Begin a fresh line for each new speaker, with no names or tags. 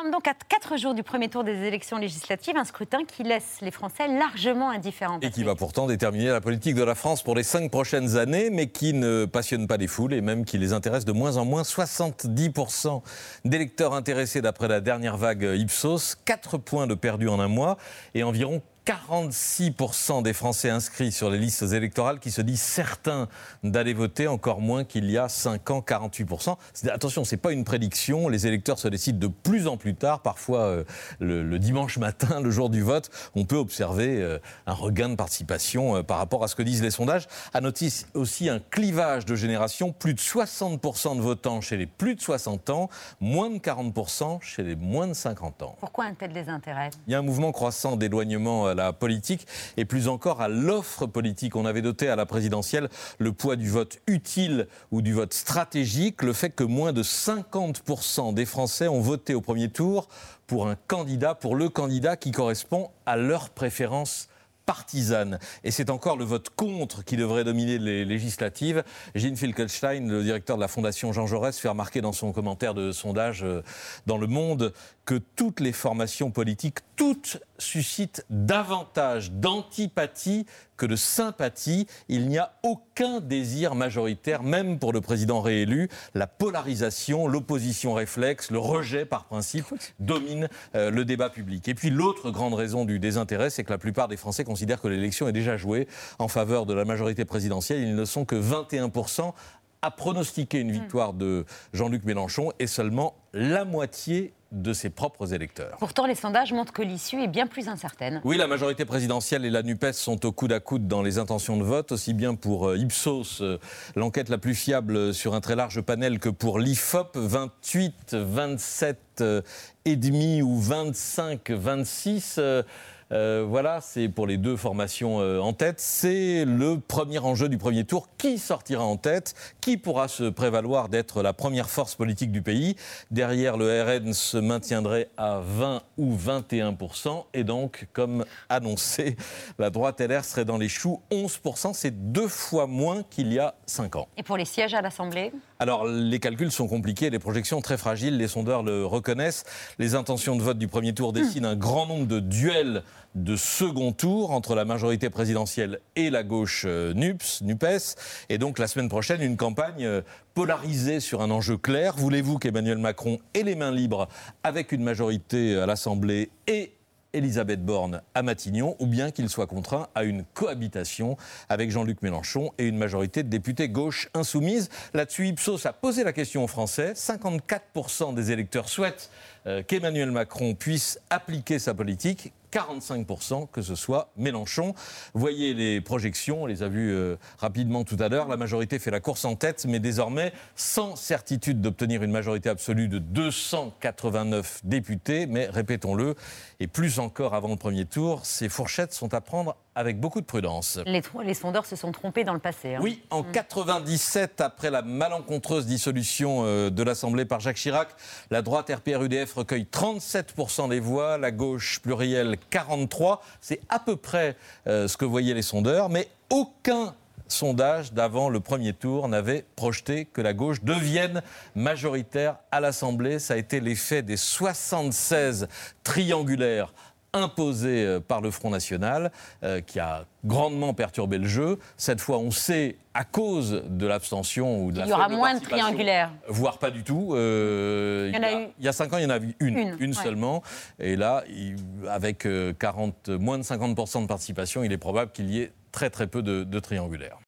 sommes donc à 4 jours du premier tour des élections législatives, un scrutin qui laisse les Français largement indifférents.
Et qui va pourtant déterminer la politique de la France pour les cinq prochaines années, mais qui ne passionne pas les foules et même qui les intéresse de moins en moins. 70% d'électeurs intéressés d'après la dernière vague Ipsos, 4 points de perdu en un mois et environ 46% des Français inscrits sur les listes électorales qui se disent certains d'aller voter, encore moins qu'il y a 5 ans, 48%. Attention, ce n'est pas une prédiction, les électeurs se décident de plus en plus tard, parfois euh, le, dimanche matin, le jour du vote, on peut observer euh, un regain de participation euh, par rapport à ce que disent les sondages. À noter aussi un clivage de génération, plus de 60% de votants chez les plus de 60 ans, moins de 40% chez les moins de 50 ans.
Pourquoi un tel désintérêt?
Il y a un mouvement croissant d'éloignement la politique et plus encore à l'offre politique. On avait doté à la présidentielle le poids du vote utile ou du vote stratégique, le fait que moins de 50% des Français ont voté au premier tour pour un candidat, pour le candidat qui correspond à leur préférence partisane. Et c'est encore le vote contre qui devrait dominer les législatives. Gene Finkelstein, le directeur de la Fondation Jean Jaurès, fait remarquer dans son commentaire de sondage euh, dans Le Monde que toutes les formations politiques, toutes suscitent davantage d'antipathie que de sympathie. Il n'y a aucun désir majoritaire, même pour le président réélu. La polarisation, l'opposition réflexe, le rejet par principe domine euh, le débat public. Et puis l'autre grande raison du désintérêt, c'est que la plupart des Français considèrent que l'élection est déjà jouée en faveur de la majorité présidentielle. Ils ne sont que 21% à pronostiquer une victoire de Jean-Luc Mélenchon et seulement la moitié de ses propres électeurs.
Pourtant, les sondages montrent que l'issue est bien plus incertaine.
Oui, la majorité présidentielle et la NUPES sont au coude à coude dans les intentions de vote, aussi bien pour euh, Ipsos, euh, l'enquête la plus fiable sur un très large panel, que pour l'IFOP, 28, 27 et demi ou 25, 26. Euh, voilà, c'est pour les deux formations euh, en tête. C'est le premier enjeu du premier tour. Qui sortira en tête? Qui pourra se prévaloir d'être la première force politique du pays? Derrière, le RN se maintiendrait à 20 ou 21% Et donc, comme annoncé, la droite LR serait dans les choux 11% C'est deux fois moins qu'il y a 5 ans.
Et pour les sièges à l'Assemblée?
Alors, les calculs sont compliqués, les projections très fragiles. Les sondeurs le reconnaissent. Les intentions de vote du premier tour dessinent un grand nombre de duels de second tour entre la majorité présidentielle et la gauche euh, NUPS, NUPES. Et donc la semaine prochaine, une campagne euh, polarisée sur un enjeu clair. Voulez-vous qu'Emmanuel Macron ait les mains libres avec une majorité à l'Assemblée et Elisabeth Borne à Matignon, ou bien qu'il soit contraint à une cohabitation avec Jean-Luc Mélenchon et une majorité de députés gauche insoumise? Là-dessus, Ipsos a posé la question aux Français. 54% des électeurs souhaitent euh, qu'Emmanuel Macron puisse appliquer sa politique. 45% que ce soit Mélenchon. Voyez les projections, on les a vues euh, rapidement tout à l'heure. La majorité fait la course en tête, mais désormais sans certitude d'obtenir une majorité absolue de 289 députés. Mais répétons-le, et plus encore avant le premier tour, ces fourchettes sont à prendre avec beaucoup de prudence.
Les, les sondeurs se sont trompés dans le passé. Hein.
Oui, en 97, après la malencontreuse dissolution euh, de l'Assemblée par Jacques Chirac, la droite RPR-UDF recueille 37% des voix, la gauche plurielle 43%. C'est à peu près euh, ce que voyaient les sondeurs, mais aucun sondage d'avant le premier tour n'avait projeté que la gauche devienne majoritaire à l'Assemblée. Ça a été l'effet des 76 triangulaires imposé euh, par le Front National, euh, qui a grandement perturbé le jeu. Cette fois, on sait, à cause de l'abstention ou de la
Il y aura moins de triangulaires.
Voire pas du tout. Euh, il, y a, il, y a, cinq ans, il y en a eu une, une, seulement. Et là, avec 40, moins de 50% de participation, il est probable qu'il y ait très très peu de, de triangulaires.